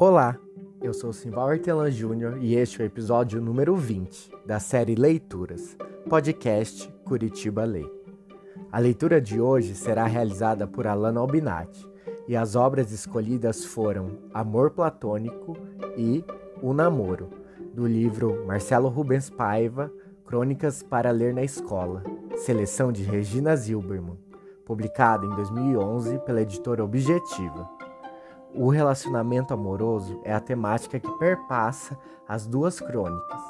Olá, eu sou Simval Hortelan Júnior e este é o episódio número 20 da série Leituras, podcast Curitiba Lê. A leitura de hoje será realizada por Alana Albinati e as obras escolhidas foram Amor Platônico e O Namoro, do livro Marcelo Rubens Paiva, Crônicas para Ler na Escola, seleção de Regina Zilberman, publicada em 2011 pela editora Objetiva. O relacionamento amoroso é a temática que perpassa as duas crônicas,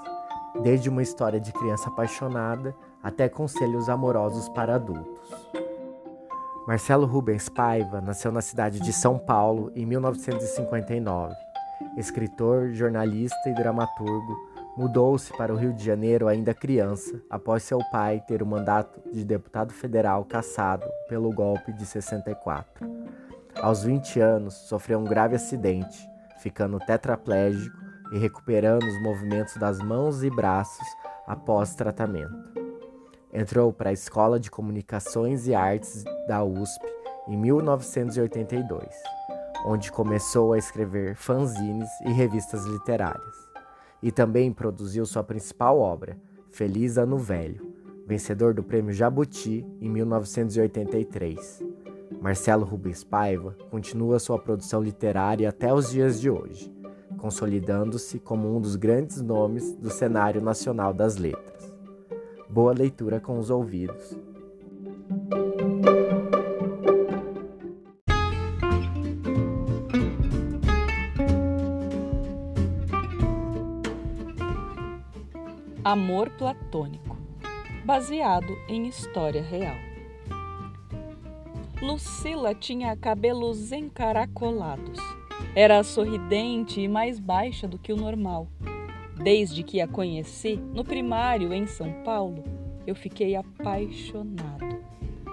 desde uma história de criança apaixonada até conselhos amorosos para adultos. Marcelo Rubens Paiva nasceu na cidade de São Paulo em 1959. Escritor, jornalista e dramaturgo, mudou-se para o Rio de Janeiro ainda criança, após seu pai ter o mandato de deputado federal cassado pelo golpe de 64. Aos 20 anos, sofreu um grave acidente, ficando tetraplégico e recuperando os movimentos das mãos e braços após tratamento. Entrou para a Escola de Comunicações e Artes da USP em 1982, onde começou a escrever fanzines e revistas literárias. E também produziu sua principal obra, Feliz Ano Velho, vencedor do Prêmio Jabuti em 1983 Marcelo Rubens Paiva continua sua produção literária até os dias de hoje, consolidando-se como um dos grandes nomes do cenário nacional das letras. Boa leitura com os ouvidos. Amor Platônico, baseado em história real. Lucila tinha cabelos encaracolados. Era sorridente e mais baixa do que o normal. Desde que a conheci no primário em São Paulo, eu fiquei apaixonado.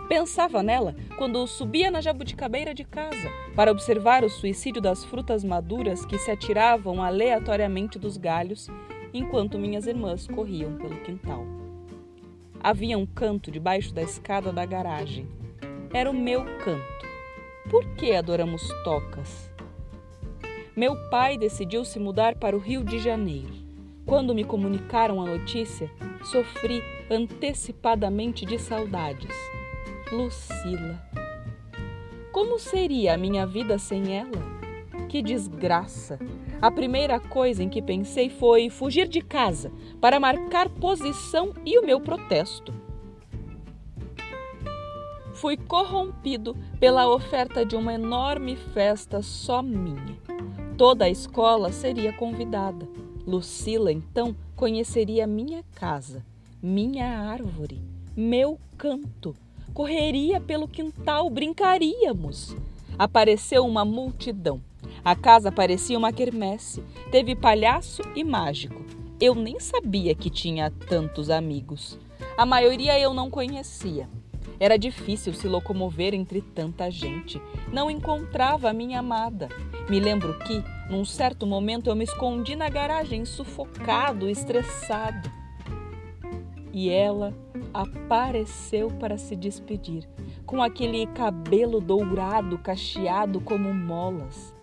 Pensava nela quando subia na jabuticabeira de casa para observar o suicídio das frutas maduras que se atiravam aleatoriamente dos galhos enquanto minhas irmãs corriam pelo quintal. Havia um canto debaixo da escada da garagem era o meu canto. Por que adoramos tocas? Meu pai decidiu se mudar para o Rio de Janeiro. Quando me comunicaram a notícia, sofri antecipadamente de saudades. Lucila. Como seria a minha vida sem ela? Que desgraça! A primeira coisa em que pensei foi fugir de casa para marcar posição e o meu protesto fui corrompido pela oferta de uma enorme festa só minha. Toda a escola seria convidada. Lucila, então, conheceria minha casa, minha árvore, meu canto. Correria pelo quintal, brincaríamos. Apareceu uma multidão. A casa parecia uma quermesse. Teve palhaço e mágico. Eu nem sabia que tinha tantos amigos. A maioria eu não conhecia. Era difícil se locomover entre tanta gente. Não encontrava a minha amada. Me lembro que, num certo momento, eu me escondi na garagem, sufocado, estressado. E ela apareceu para se despedir, com aquele cabelo dourado, cacheado como molas.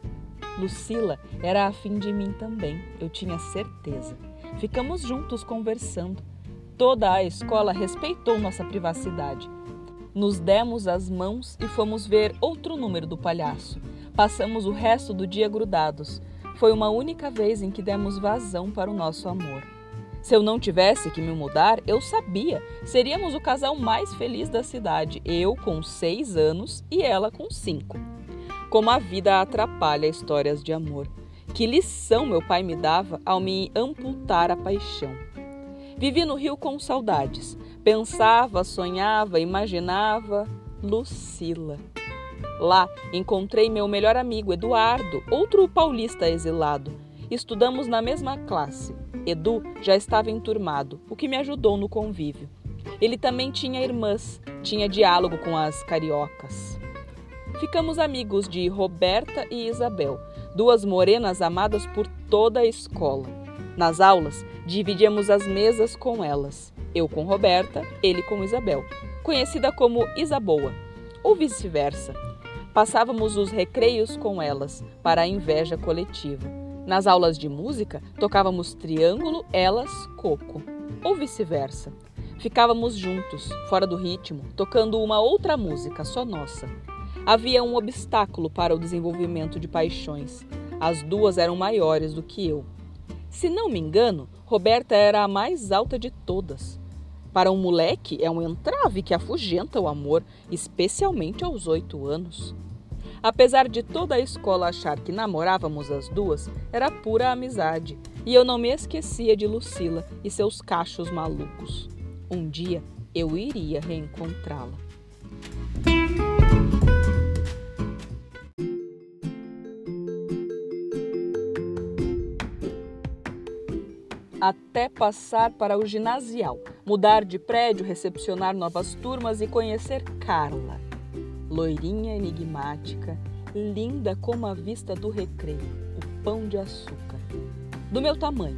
Lucila era afim de mim também, eu tinha certeza. Ficamos juntos conversando. Toda a escola respeitou nossa privacidade. Nos demos as mãos e fomos ver outro número do palhaço. Passamos o resto do dia grudados. Foi uma única vez em que demos vazão para o nosso amor. Se eu não tivesse que me mudar, eu sabia. Seríamos o casal mais feliz da cidade, eu com seis anos e ela com cinco. Como a vida atrapalha histórias de amor. Que lição meu pai me dava ao me amputar a paixão. Vivi no Rio com saudades. Pensava, sonhava, imaginava Lucila. Lá encontrei meu melhor amigo Eduardo, outro paulista exilado. Estudamos na mesma classe. Edu já estava enturmado, o que me ajudou no convívio. Ele também tinha irmãs, tinha diálogo com as cariocas. Ficamos amigos de Roberta e Isabel, duas morenas amadas por toda a escola. Nas aulas, dividíamos as mesas com elas, eu com Roberta, ele com Isabel, conhecida como Isaboa, ou vice-versa. Passávamos os recreios com elas, para a inveja coletiva. Nas aulas de música, tocávamos triângulo, elas, coco, ou vice-versa. Ficávamos juntos, fora do ritmo, tocando uma outra música, só nossa. Havia um obstáculo para o desenvolvimento de paixões. As duas eram maiores do que eu. Se não me engano, Roberta era a mais alta de todas. Para um moleque, é um entrave que afugenta o amor, especialmente aos oito anos. Apesar de toda a escola achar que namorávamos as duas, era pura amizade, e eu não me esquecia de Lucila e seus cachos malucos. Um dia eu iria reencontrá-la. Até passar para o ginasial, mudar de prédio, recepcionar novas turmas e conhecer Carla. Loirinha enigmática, linda como a vista do recreio, o pão de açúcar. Do meu tamanho,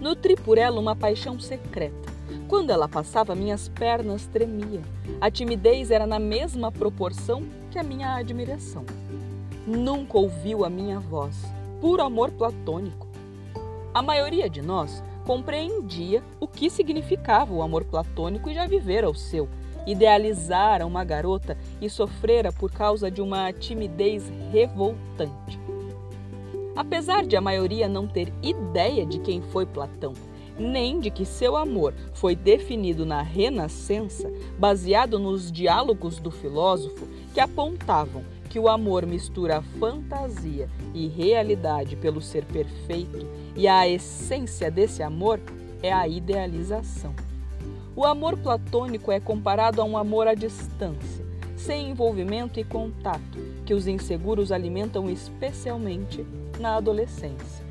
nutri por ela uma paixão secreta. Quando ela passava, minhas pernas tremiam. A timidez era na mesma proporção que a minha admiração. Nunca ouviu a minha voz, puro amor platônico. A maioria de nós compreendia o que significava o amor platônico e já vivera o seu. Idealizara uma garota e sofrera por causa de uma timidez revoltante. Apesar de a maioria não ter ideia de quem foi Platão, nem de que seu amor foi definido na Renascença, baseado nos diálogos do filósofo que apontavam que o amor mistura fantasia e realidade pelo ser perfeito, e a essência desse amor é a idealização. O amor platônico é comparado a um amor à distância, sem envolvimento e contato, que os inseguros alimentam especialmente na adolescência.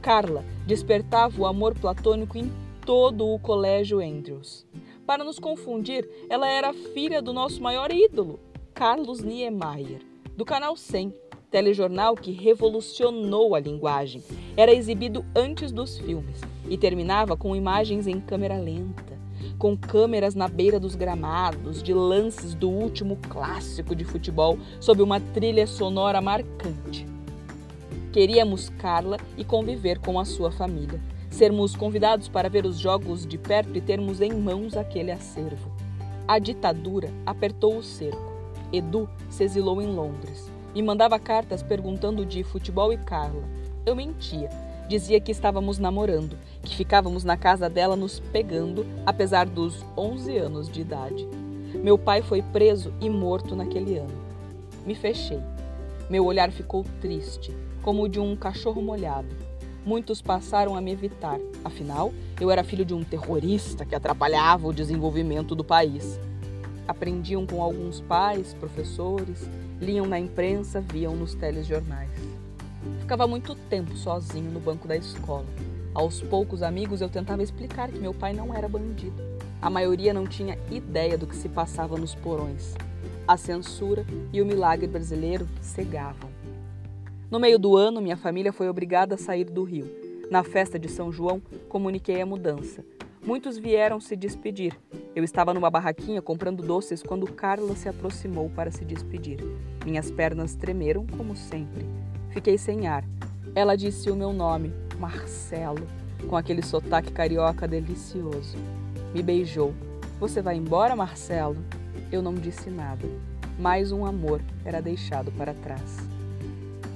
Carla despertava o amor platônico em todo o colégio Andrews. Para nos confundir, ela era filha do nosso maior ídolo, Carlos Niemeyer, do Canal 100, telejornal que revolucionou a linguagem. Era exibido antes dos filmes e terminava com imagens em câmera lenta, com câmeras na beira dos gramados, de lances do último clássico de futebol sob uma trilha sonora marcante. Queríamos Carla e conviver com a sua família, sermos convidados para ver os jogos de perto e termos em mãos aquele acervo. A ditadura apertou o cerco Edu se exilou em Londres. Me mandava cartas perguntando de futebol e Carla. Eu mentia. Dizia que estávamos namorando, que ficávamos na casa dela nos pegando, apesar dos 11 anos de idade. Meu pai foi preso e morto naquele ano. Me fechei. Meu olhar ficou triste, como o de um cachorro molhado. Muitos passaram a me evitar, afinal, eu era filho de um terrorista que atrapalhava o desenvolvimento do país. Aprendiam com alguns pais, professores, liam na imprensa, viam nos telejornais. Ficava muito tempo sozinho no banco da escola. Aos poucos amigos eu tentava explicar que meu pai não era bandido. A maioria não tinha ideia do que se passava nos porões. A censura e o milagre brasileiro cegavam. No meio do ano, minha família foi obrigada a sair do Rio. Na festa de São João, comuniquei a mudança. Muitos vieram se despedir. Eu estava numa barraquinha comprando doces quando Carla se aproximou para se despedir. Minhas pernas tremeram, como sempre. Fiquei sem ar. Ela disse o meu nome, Marcelo, com aquele sotaque carioca delicioso. Me beijou. Você vai embora, Marcelo? Eu não disse nada. Mais um amor era deixado para trás.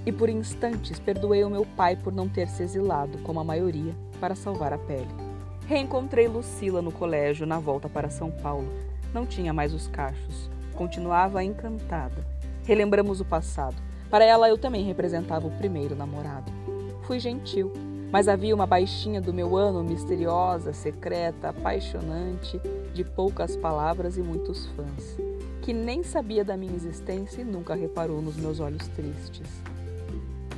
E por instantes perdoei o meu pai por não ter se exilado, como a maioria, para salvar a pele. Reencontrei Lucila no colégio na volta para São Paulo. Não tinha mais os cachos. Continuava encantada. Relembramos o passado. Para ela, eu também representava o primeiro namorado. Fui gentil, mas havia uma baixinha do meu ano misteriosa, secreta, apaixonante, de poucas palavras e muitos fãs, que nem sabia da minha existência e nunca reparou nos meus olhos tristes.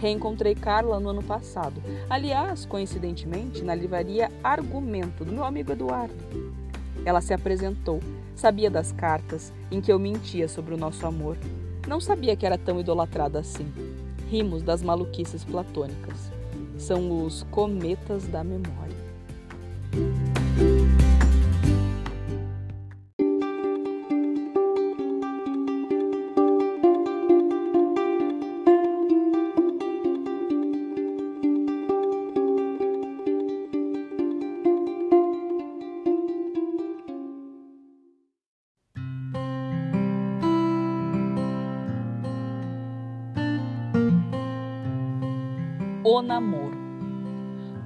Reencontrei Carla no ano passado. Aliás, coincidentemente, na livraria Argumento, do meu amigo Eduardo. Ela se apresentou, sabia das cartas em que eu mentia sobre o nosso amor. Não sabia que era tão idolatrada assim. Rimos das maluquices platônicas. São os cometas da memória.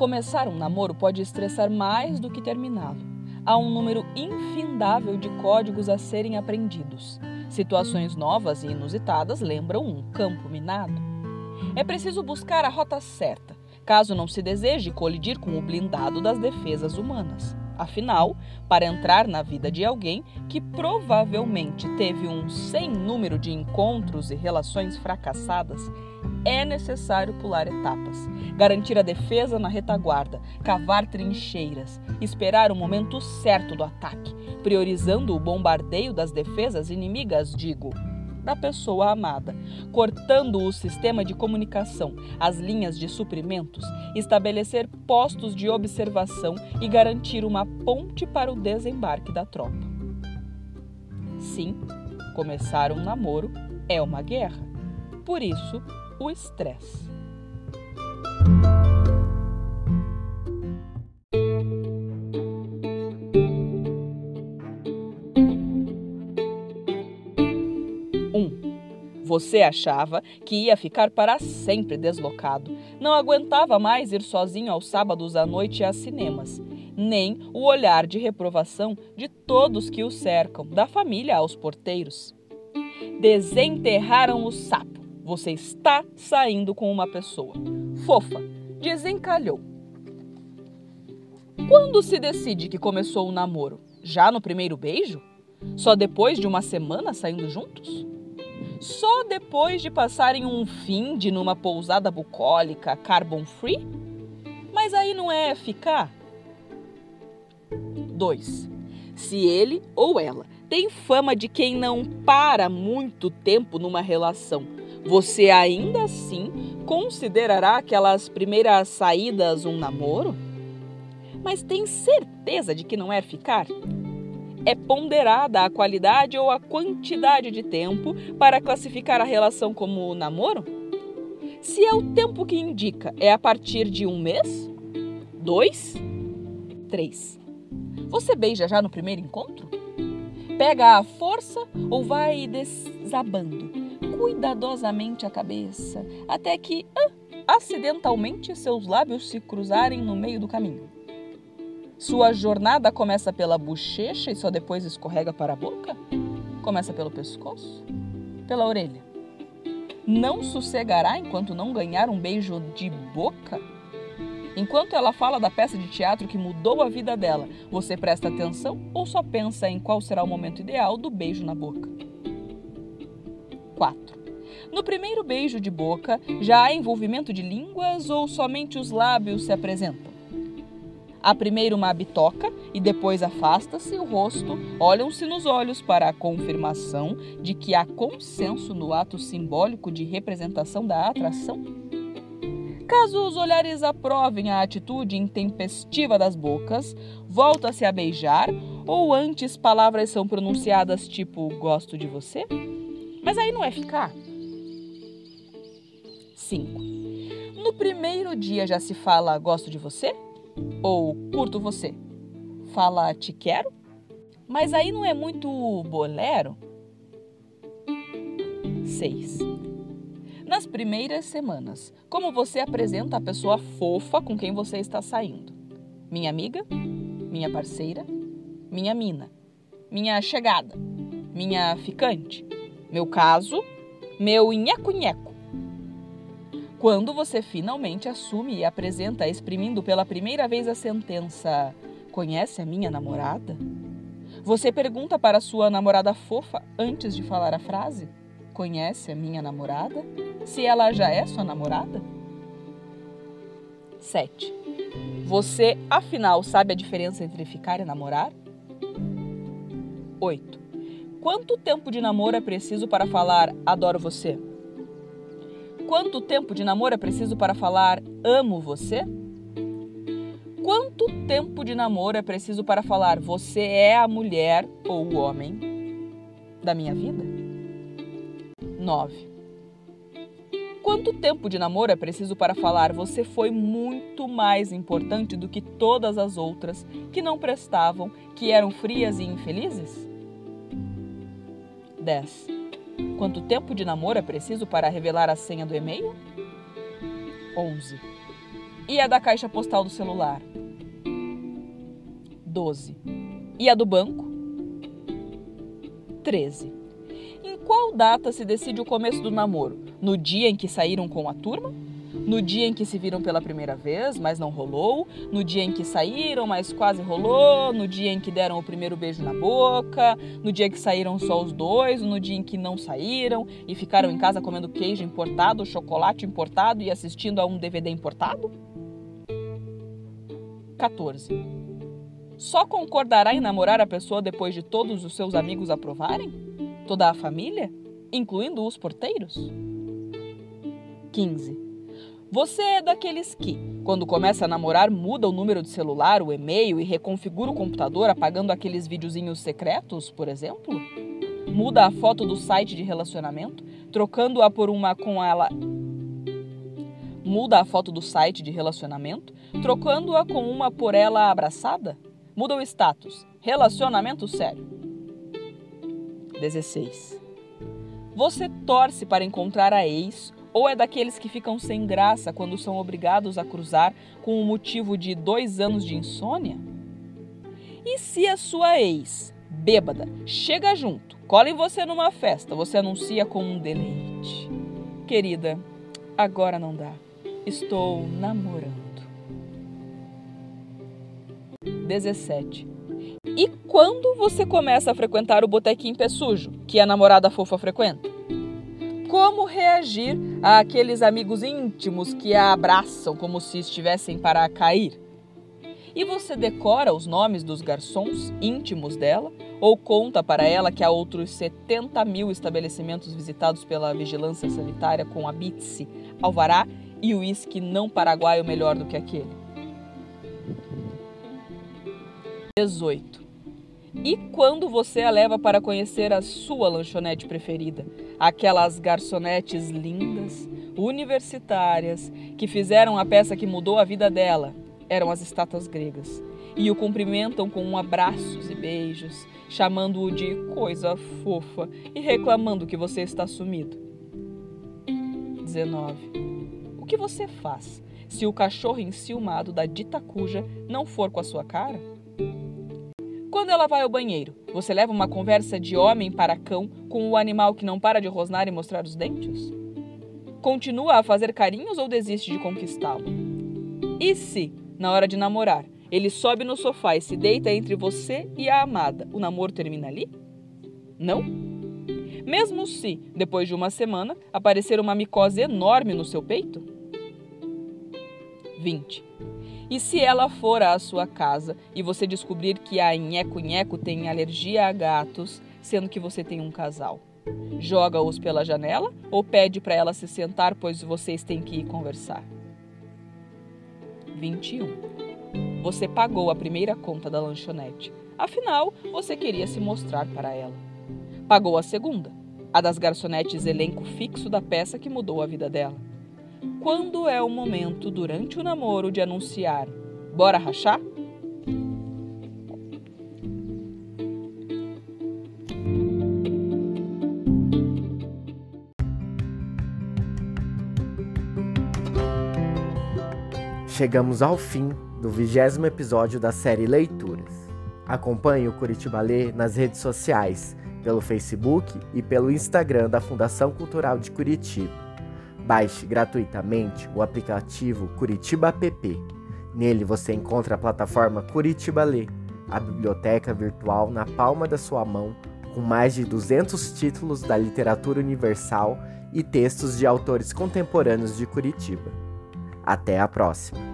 Começar um namoro pode estressar mais do que terminá-lo. Há um número infindável de códigos a serem aprendidos. Situações novas e inusitadas lembram um campo minado. É preciso buscar a rota certa, caso não se deseje colidir com o blindado das defesas humanas. Afinal, para entrar na vida de alguém que provavelmente teve um sem número de encontros e relações fracassadas, é necessário pular etapas, garantir a defesa na retaguarda, cavar trincheiras, esperar o momento certo do ataque, priorizando o bombardeio das defesas inimigas, digo, da pessoa amada, cortando o sistema de comunicação, as linhas de suprimentos, estabelecer postos de observação e garantir uma ponte para o desembarque da tropa. Sim, começar um namoro é uma guerra. Por isso, o estresse. Você achava que ia ficar para sempre deslocado. Não aguentava mais ir sozinho aos sábados à noite às cinemas, nem o olhar de reprovação de todos que o cercam, da família aos porteiros. Desenterraram o sapo. Você está saindo com uma pessoa. Fofa, desencalhou. Quando se decide que começou o namoro? Já no primeiro beijo? Só depois de uma semana saindo juntos? só depois de passarem um fim de numa pousada bucólica carbon free? Mas aí não é ficar? 2. Se ele ou ela tem fama de quem não para muito tempo numa relação, você ainda assim considerará aquelas primeiras saídas um namoro? Mas tem certeza de que não é ficar? é ponderada a qualidade ou a quantidade de tempo para classificar a relação como namoro? Se é o tempo que indica, é a partir de um mês? Dois? Três. Você beija já no primeiro encontro? Pega a força ou vai desabando cuidadosamente a cabeça até que, ah, acidentalmente, seus lábios se cruzarem no meio do caminho? Sua jornada começa pela bochecha e só depois escorrega para a boca? Começa pelo pescoço? Pela orelha? Não sossegará enquanto não ganhar um beijo de boca? Enquanto ela fala da peça de teatro que mudou a vida dela, você presta atenção ou só pensa em qual será o momento ideal do beijo na boca? 4. No primeiro beijo de boca, já há envolvimento de línguas ou somente os lábios se apresentam? Há primeiro uma bitoca e depois afasta-se o rosto, olham-se nos olhos para a confirmação de que há consenso no ato simbólico de representação da atração? Caso os olhares aprovem a atitude intempestiva das bocas, volta-se a beijar ou antes palavras são pronunciadas tipo gosto de você? Mas aí não é ficar. 5. No primeiro dia já se fala gosto de você? Ou curto você? Fala te quero? Mas aí não é muito bolero? 6. Nas primeiras semanas, como você apresenta a pessoa fofa com quem você está saindo? Minha amiga? Minha parceira? Minha mina? Minha chegada? Minha ficante? Meu caso? Meu nheco-nheco? Quando você finalmente assume e apresenta, exprimindo pela primeira vez a sentença: Conhece a minha namorada? Você pergunta para sua namorada fofa antes de falar a frase: Conhece a minha namorada? Se ela já é sua namorada? 7. Você, afinal, sabe a diferença entre ficar e namorar? 8. Quanto tempo de namoro é preciso para falar adoro você? Quanto tempo de namoro é preciso para falar amo você? Quanto tempo de namoro é preciso para falar você é a mulher ou o homem da minha vida? 9. Quanto tempo de namoro é preciso para falar você foi muito mais importante do que todas as outras que não prestavam, que eram frias e infelizes? 10. Quanto tempo de namoro é preciso para revelar a senha do e-mail? 11. E a da caixa postal do celular? 12. E a do banco? 13. Em qual data se decide o começo do namoro? No dia em que saíram com a turma? No dia em que se viram pela primeira vez, mas não rolou? No dia em que saíram, mas quase rolou? No dia em que deram o primeiro beijo na boca? No dia que saíram só os dois? No dia em que não saíram e ficaram em casa comendo queijo importado, chocolate importado e assistindo a um DVD importado? 14. Só concordará em namorar a pessoa depois de todos os seus amigos aprovarem? Toda a família? Incluindo os porteiros? 15. Você é daqueles que, quando começa a namorar, muda o número de celular, o e-mail e reconfigura o computador apagando aqueles videozinhos secretos, por exemplo? Muda a foto do site de relacionamento, trocando-a por uma com ela. Muda a foto do site de relacionamento, trocando-a com uma por ela abraçada? Muda o status. Relacionamento sério. 16. Você torce para encontrar a ex ou é daqueles que ficam sem graça quando são obrigados a cruzar com o motivo de dois anos de insônia? E se a sua ex, bêbada, chega junto, cola em você numa festa, você anuncia com um deleite? Querida, agora não dá. Estou namorando. 17. E quando você começa a frequentar o botequim pé sujo, que a namorada fofa frequenta? Como reagir a aqueles amigos íntimos que a abraçam como se estivessem para cair? E você decora os nomes dos garçons íntimos dela? Ou conta para ela que há outros 70 mil estabelecimentos visitados pela vigilância sanitária com a Bitse, alvará e uísque não paraguaio melhor do que aquele? 18. E quando você a leva para conhecer a sua lanchonete preferida? Aquelas garçonetes lindas, universitárias, que fizeram a peça que mudou a vida dela. Eram as estátuas gregas. E o cumprimentam com abraços e beijos, chamando-o de coisa fofa e reclamando que você está sumido. 19. O que você faz se o cachorro enciumado da dita cuja não for com a sua cara? Quando ela vai ao banheiro, você leva uma conversa de homem para cão com o animal que não para de rosnar e mostrar os dentes? Continua a fazer carinhos ou desiste de conquistá-lo? E se, na hora de namorar, ele sobe no sofá e se deita entre você e a amada, o namoro termina ali? Não? Mesmo se, depois de uma semana, aparecer uma micose enorme no seu peito? 20. E se ela for à sua casa e você descobrir que a nheco-nheco tem alergia a gatos, sendo que você tem um casal? Joga-os pela janela ou pede para ela se sentar, pois vocês têm que ir conversar? 21. Você pagou a primeira conta da lanchonete. Afinal, você queria se mostrar para ela. Pagou a segunda, a das garçonetes elenco fixo da peça que mudou a vida dela quando é o momento durante o namoro de anunciar: Bora rachar? Chegamos ao fim do vigésimo episódio da série Leituras. Acompanhe o Curitiba Lê nas redes sociais, pelo Facebook e pelo Instagram da Fundação Cultural de Curitiba. Baixe gratuitamente o aplicativo Curitiba App. Nele você encontra a plataforma Curitiba Lê, a biblioteca virtual na palma da sua mão, com mais de 200 títulos da literatura universal e textos de autores contemporâneos de Curitiba. Até a próxima!